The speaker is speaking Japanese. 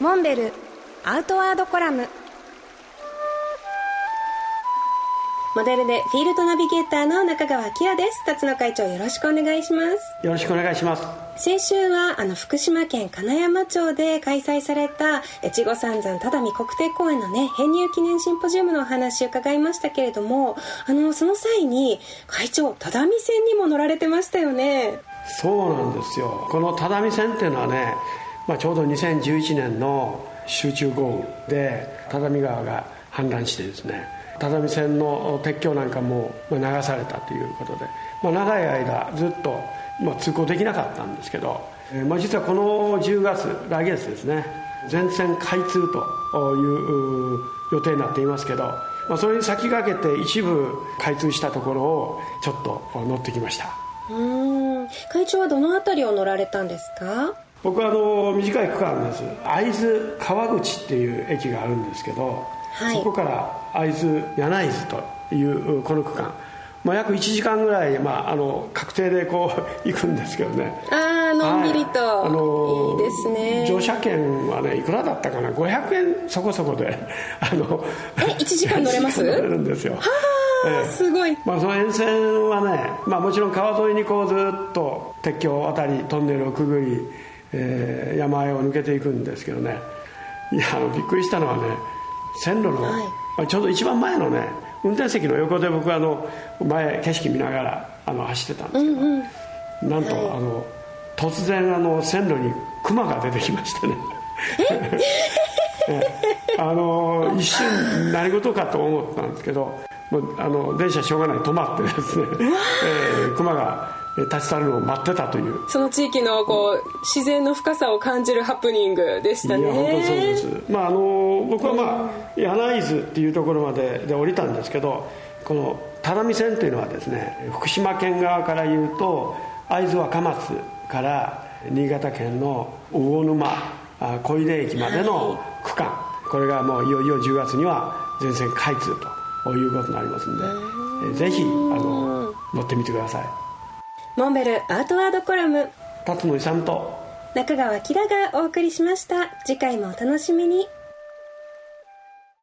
モンベルアウトワードコラム。モデルでフィールドナビゲーターの中川明です。辰野会長よろしくお願いします。よろしくお願いします。先週はあの福島県金山町で開催された越後三山只見国定公園のね編入記念シンポジウムのお話を伺いましたけれどもあのその際に会長只見線にも乗られてましたよね。そうなんですよ。この只見線っていうのはね、まあ、ちょうど2011年の集中豪雨で只見川が氾濫してですね只見線の鉄橋なんかも流されたということで、まあ、長い間ずっと、まあ、通行できなかったんですけど、えーまあ、実はこの10月来月ですね全線開通という予定になっていますけど、まあ、それに先駆けて一部開通したところをちょっと乗ってきました。うん。会長はどの辺りを乗られたんですか？僕はあの短い区間です。会津川口っていう駅があるんですけどはい、そこから会津柳津というこの区間、まあ、約1時間ぐらい、まあ、あの確定でこう 行くんですけどね。ああのんびりと、はい、あのいいですね。乗車券はねいくらだったかな？500円そこそこで。あのえ1時間乗れます？乗れるんですよ。はあ、ええ、すごい、まあ、その沿線はね、まあ、もちろん川沿いにこうずっと鉄橋を渡りトンネルをくぐり、えー、山あいを抜けていくんですけどね。いやあのびっくりしたのはね線路の、はい、ちょうど一番前のね運転席の横で僕はあの前景色見ながらあの走ってたんですけど、うんうん、なんと、はい、あの突然あの線路にクマが出てきましてね。あの一瞬何事かと思ったんですけどもうあの電車しょうがない止まってですね、えー、熊が立ち去るのを待ってたという。その地域のこう自然の深さを感じるハプニングでしたね。いや本当そうです。まああの僕はまあ柳津っていうところまでで降りたんですけどこの只見線というのはですね福島県側から言うと会津若松から新潟県の魚沼小出駅までの区間、はい、これがもういよいよ10月には全線開通ということになりますんでぜひあの乗ってみてくださいモンベルアートワードコラム。辰野勇と中川明がお送りしました。次回もお楽しみに